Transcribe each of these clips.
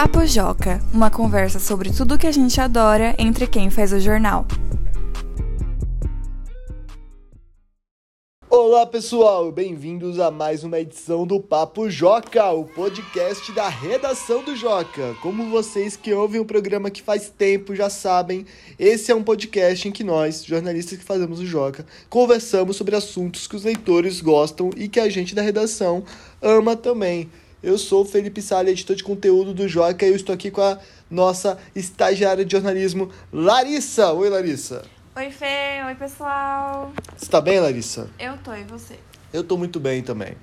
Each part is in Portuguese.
Papo Joca, uma conversa sobre tudo que a gente adora entre quem faz o jornal. Olá pessoal, bem-vindos a mais uma edição do Papo Joca, o podcast da redação do Joca. Como vocês que ouvem o programa que faz tempo já sabem, esse é um podcast em que nós, jornalistas que fazemos o Joca, conversamos sobre assuntos que os leitores gostam e que a gente da redação ama também. Eu sou o Felipe Salles, editor de conteúdo do Joca, e eu estou aqui com a nossa estagiária de jornalismo, Larissa. Oi, Larissa. Oi, Fê. Oi, pessoal. Você tá bem, Larissa? Eu tô, e você? Eu tô muito bem também.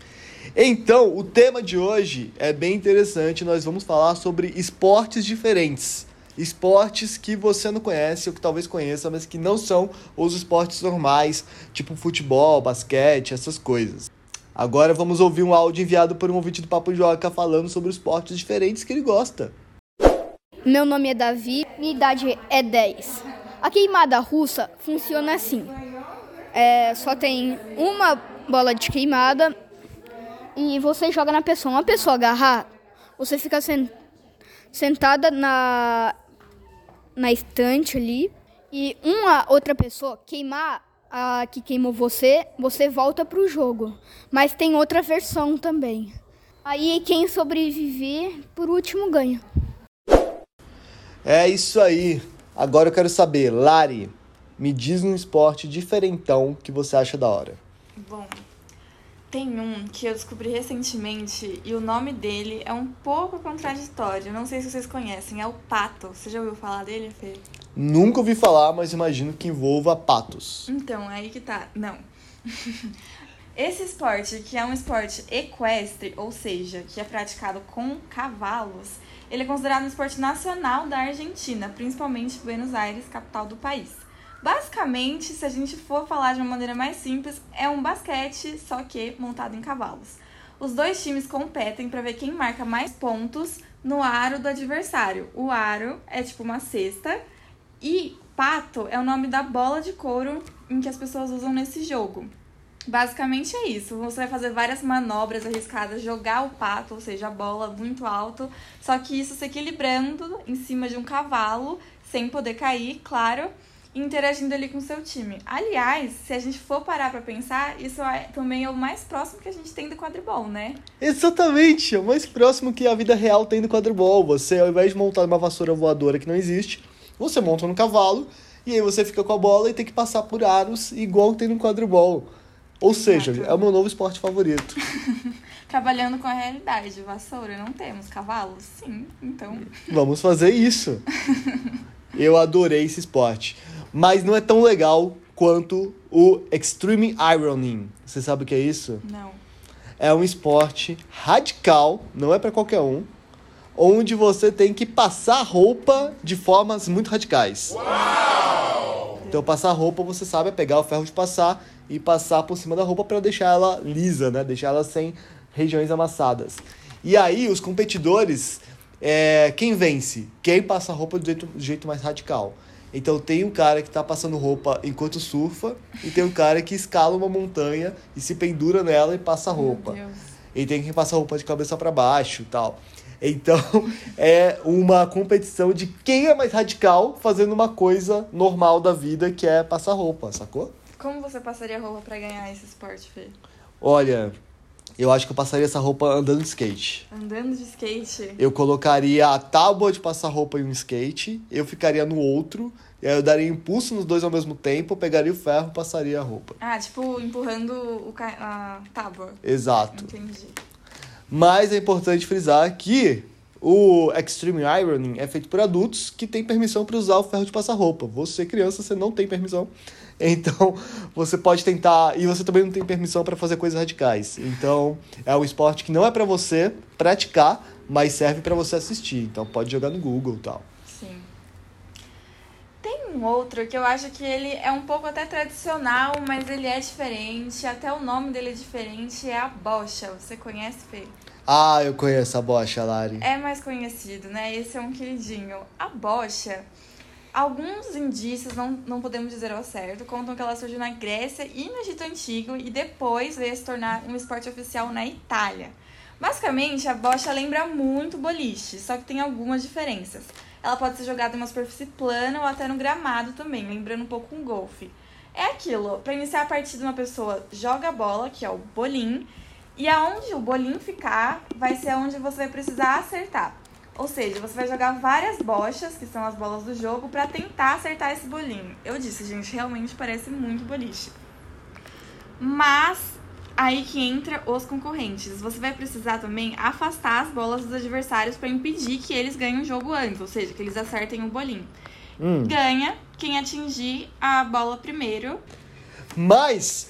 Então, o tema de hoje é bem interessante. Nós vamos falar sobre esportes diferentes. Esportes que você não conhece ou que talvez conheça, mas que não são os esportes normais, tipo futebol, basquete, essas coisas. Agora vamos ouvir um áudio enviado por um ouvinte do Papo Joca falando sobre esportes diferentes que ele gosta. Meu nome é Davi, minha idade é 10. A queimada russa funciona assim: é, só tem uma bola de queimada e você joga na pessoa. Uma pessoa agarrar, você fica sen sentada na, na estante ali e uma outra pessoa queimar a que queimou você, você volta pro jogo. Mas tem outra versão também. Aí quem sobreviver, por último, ganha. É isso aí. Agora eu quero saber, Lari, me diz um esporte diferentão que você acha da hora. Bom, tem um que eu descobri recentemente e o nome dele é um pouco contraditório. Não sei se vocês conhecem, é o pato. Você já ouviu falar dele, Fê? Nunca ouvi falar, mas imagino que envolva patos. Então, é aí que tá. Não. Esse esporte, que é um esporte equestre, ou seja, que é praticado com cavalos, ele é considerado um esporte nacional da Argentina, principalmente Buenos Aires, capital do país. Basicamente, se a gente for falar de uma maneira mais simples, é um basquete, só que montado em cavalos. Os dois times competem para ver quem marca mais pontos no aro do adversário. O aro é tipo uma cesta e pato é o nome da bola de couro em que as pessoas usam nesse jogo. Basicamente é isso. Você vai fazer várias manobras arriscadas, jogar o pato, ou seja, a bola muito alto, só que isso se equilibrando em cima de um cavalo, sem poder cair, claro, e interagindo ali com o seu time. Aliás, se a gente for parar para pensar, isso é, também é o mais próximo que a gente tem do quadribol, né? Exatamente, é o mais próximo que a vida real tem do quadribol. Você, ao invés de montar uma vassoura voadora que não existe, você monta no cavalo e aí você fica com a bola e tem que passar por aros igual tem no quadribol. Ou seja, Exato. é o meu novo esporte favorito. Trabalhando com a realidade, vassoura, não temos cavalos? Sim, então. Vamos fazer isso. Eu adorei esse esporte. Mas não é tão legal quanto o Extreme Ironing. Você sabe o que é isso? Não. É um esporte radical, não é para qualquer um, onde você tem que passar roupa de formas muito radicais. Então, passar roupa, você sabe, é pegar o ferro de passar e passar por cima da roupa para deixar ela lisa, né? Deixar ela sem regiões amassadas. E aí, os competidores, é, quem vence? Quem passa a roupa do jeito, do jeito mais radical. Então, tem um cara que tá passando roupa enquanto surfa e tem um cara que escala uma montanha e se pendura nela e passa a roupa. Meu Deus. E tem quem passa a roupa de cabeça para baixo e tal. Então, é uma competição de quem é mais radical fazendo uma coisa normal da vida, que é passar roupa, sacou? Como você passaria roupa pra ganhar esse esporte, Fê? Olha, eu acho que eu passaria essa roupa andando de skate. Andando de skate? Eu colocaria a tábua de passar roupa em um skate, eu ficaria no outro, e aí eu daria impulso nos dois ao mesmo tempo, pegaria o ferro e passaria a roupa. Ah, tipo, empurrando o ca... a tábua. Exato. Entendi. Mas é importante frisar que o Extreme Ironing é feito por adultos que têm permissão para usar o ferro de passar roupa. Você, criança, você não tem permissão. Então, você pode tentar. E você também não tem permissão para fazer coisas radicais. Então, é um esporte que não é para você praticar, mas serve para você assistir. Então, pode jogar no Google e tal. Um outro que eu acho que ele é um pouco até tradicional, mas ele é diferente. Até o nome dele é diferente. É a bocha. Você conhece, Fê? Ah, eu conheço a bocha, Lari. É mais conhecido, né? Esse é um queridinho. A bocha, alguns indícios, não, não podemos dizer ao certo, contam que ela surgiu na Grécia e no Egito Antigo e depois veio se tornar um esporte oficial na Itália. Basicamente, a bocha lembra muito boliche, só que tem algumas diferenças. Ela pode ser jogada em uma superfície plana ou até no gramado também, lembrando um pouco um golfe. É aquilo, para iniciar a partida uma pessoa joga a bola, que é o bolim, e aonde o bolim ficar, vai ser onde você vai precisar acertar. Ou seja, você vai jogar várias bochas, que são as bolas do jogo, para tentar acertar esse bolinho. Eu disse, gente, realmente parece muito boliche. Mas aí que entra os concorrentes. Você vai precisar também afastar as bolas dos adversários para impedir que eles ganhem o jogo antes, ou seja, que eles acertem o bolinho. Hum. Ganha quem atingir a bola primeiro. Mas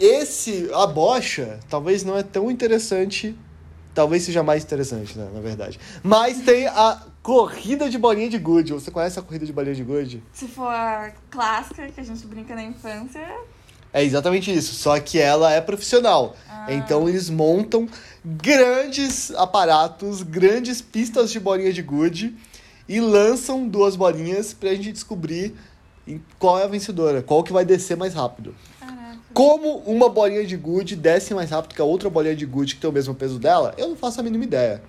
esse, a bocha, talvez não é tão interessante. Talvez seja mais interessante, né, na verdade. Mas tem a corrida de bolinha de gude. Você conhece a corrida de bolinha de gude? Se for a clássica, que a gente brinca na infância, É exatamente isso, só que ela é profissional. Então eles montam grandes aparatos, grandes pistas de bolinha de gude e lançam duas bolinhas pra gente descobrir qual é a vencedora, qual que vai descer mais rápido. caraca. Como uma bolinha de gude desce mais rápido que a outra bolinha de gude que tem o mesmo peso dela, eu não faço a mínima ideia.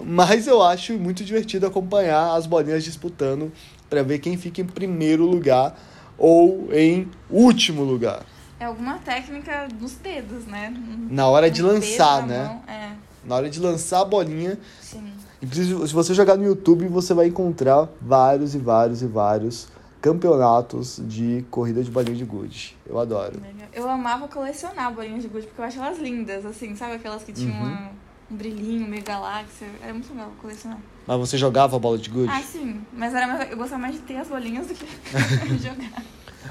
Mas eu acho muito divertido acompanhar as bolinhas disputando pra ver quem fica em primeiro lugar ou em último lugar. É alguma técnica dos dedos, né? Na hora de lançar, dedo né? É, Na hora de lançar a bolinha. sim. Inclusive, se você jogar no YouTube, você vai encontrar vários e vários e vários campeonatos de corrida de bolinha de gude. Eu adoro. Eu amava colecionar bolinhas de gude porque eu acho elas lindas, assim, sabe aquelas que tinham Uhum. uma- um brilhinho, meio galáxia. Era muito legal colecionar. Mas você jogava a bola de gude? Ah, sim. Mas era mais- eu gostava mais de ter as bolinhas do que jogar.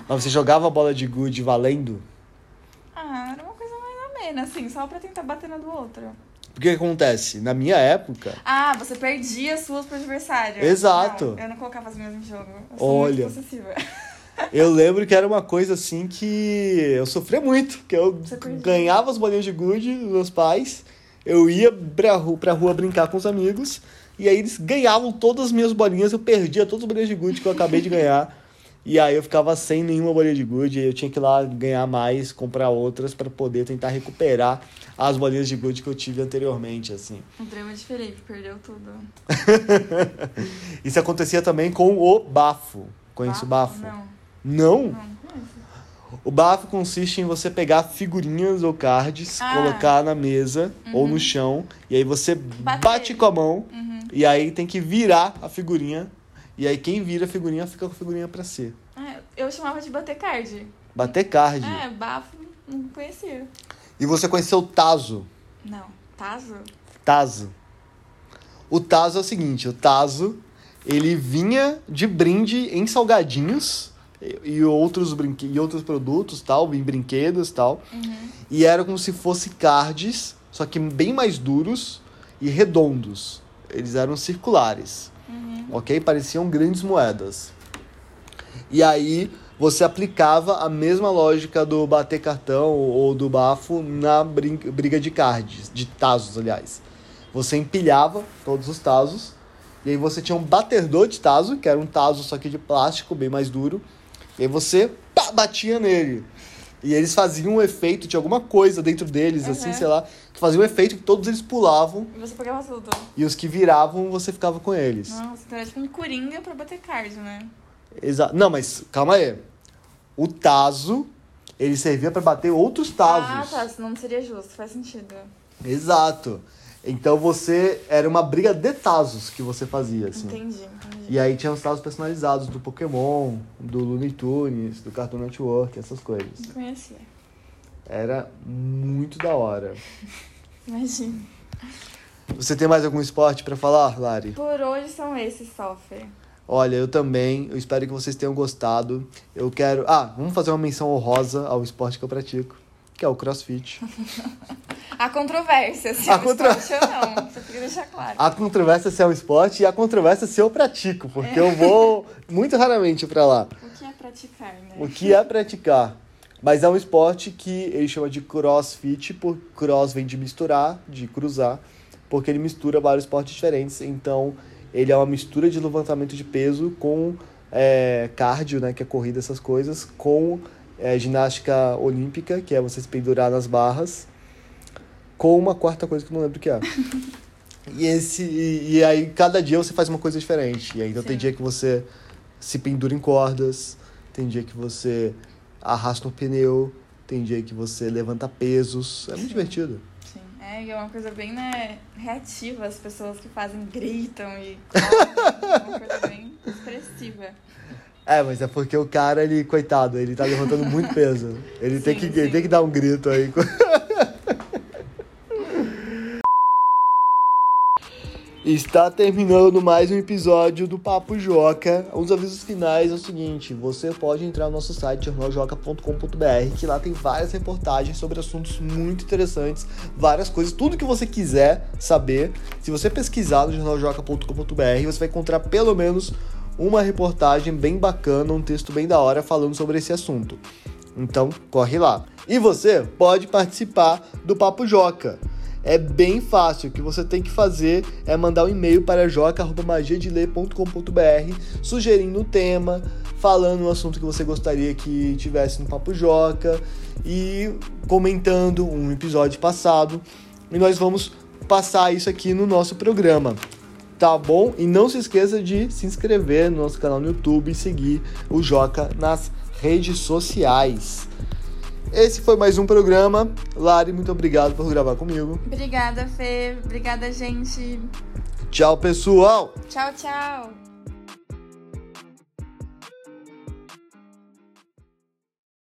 Mas você jogava a bola de gude valendo? Ah, era uma coisa mais ou menos, assim, só pra tentar bater na do outro. O que acontece? Na minha época, Ah, você perdia as suas pro adversário. Exato. Não, eu não colocava as minhas em jogo. Eu Olha. Muito possessiva. eu lembro que era uma coisa assim que eu sofria muito. Que eu ganhava as bolinhas de gude dos meus pais, eu ia pra rua, pra rua brincar com os amigos, e aí eles ganhavam todas as minhas bolinhas, eu perdia todas as bolinhas de gude que eu acabei de ganhar. E aí eu ficava sem nenhuma bolinha de gude, e eu tinha que ir lá ganhar mais, comprar outras pra poder tentar recuperar as bolinhas de gude que eu tive anteriormente, assim. O drama de Felipe, perdeu tudo. Isso acontecia também com o bafo. Conhece o bafo? Não, Não? não. O bafo consiste em você pegar figurinhas ou cards, Ah. colocar na mesa ou no chão, e aí você Bater. bate com a mão, Uhum. e aí tem que virar a figurinha, e aí quem vira a figurinha fica com a figurinha pra si. Ah, eu chamava de bater card. Bater card. É, bafo, não conhecia. E você conheceu o Tazo. Não. Tazo? Tazo. O Tazo é o seguinte, o Tazo, ele vinha de brinde em salgadinhos e, outros, brinque e outros produtos, tal, em brinquedos, tal. E era como se fosse cards, só que bem mais duros e redondos. Eles eram circulares, ok? Pareciam grandes moedas. E aí você aplicava a mesma lógica do bater cartão ou do bafo na briga de cards, de tazos, aliás. Você empilhava todos os tazos, e aí você tinha um batedor de tazo, que era um tazo só que de plástico, bem mais duro, e aí você pá, batia nele. E eles faziam um efeito de alguma coisa dentro deles, assim, Uhum. sei lá, que fazia um efeito que todos eles pulavam, E você pegava tudo. e os que viravam, você ficava com eles. Nossa, então era tipo um coringa pra bater card, né? Exa Não, mas calma aí. O tazo, ele servia pra bater outros tazos. Ah, tá. Senão não seria justo. Faz sentido. Exato. Então você era uma briga de tazos que você fazia, assim. Entendi, entendi. E aí tinha os tazos personalizados do Pokémon, do Looney Tunes, do Cartoon Network, essas coisas. Não conhecia. Era muito da hora. Imagina. Você tem mais algum esporte pra falar, Lari? Por hoje são esses, Software. Olha, eu também. Eu espero que vocês tenham gostado. Eu quero. Ah, vamos fazer uma menção honrosa ao esporte que eu pratico, que é o CrossFit. Há controvérsia, se Há é um contra- esporte ou não. Você tem que deixar claro. A controvérsia se é um esporte e a controvérsia se eu pratico, porque eu vou muito raramente pra lá. O que é praticar, né? O que é praticar? Mas é um esporte que ele chama de crossfit, por cross vem de misturar, de cruzar, porque ele mistura vários esportes diferentes. Então, ele é uma mistura de levantamento de peso com é, cardio, né, que é corrida, essas coisas, com é, ginástica olímpica, que é você se pendurar nas barras, com uma quarta coisa que eu não lembro o que é. e, esse, e, e aí, cada dia você faz uma coisa diferente. E aí, então tem Sim. dia que você se pendura em cordas, tem dia que você arrasta um pneu, tem dia que você levanta pesos. É muito Sim. divertido. Sim. É, e é uma coisa bem, né, reativa. As pessoas que fazem gritam e é uma coisa bem expressiva. É, mas é porque o cara, ele, coitado, ele tá levantando muito peso. Ele, tem, Sim, que, ele tem que dar um grito aí. Está terminando mais um episódio do Papo Joca. Os avisos finais é o seguinte: você pode entrar no nosso site jornaljoca.com.br, que lá tem várias reportagens sobre assuntos muito interessantes, várias coisas, tudo que você quiser saber. Se você pesquisar no jornaljoca.com.br, você vai encontrar pelo menos uma reportagem bem bacana, um texto bem da hora falando sobre esse assunto. Então, corre lá. E você pode participar do Papo Joca. É bem fácil. O que você tem que fazer é mandar um e-mail para joca.magiadeler.com.br sugerindo o tema, falando o assunto que você gostaria que tivesse no Papo Joca e comentando um episódio passado. E nós vamos passar isso aqui no nosso programa. Tá bom? E não se esqueça de se inscrever no nosso canal no YouTube e seguir o Joca nas redes sociais. Esse foi mais um programa. Lari, muito obrigado por gravar comigo. Obrigada, Fê. Obrigada, gente. Tchau, pessoal! Tchau, tchau.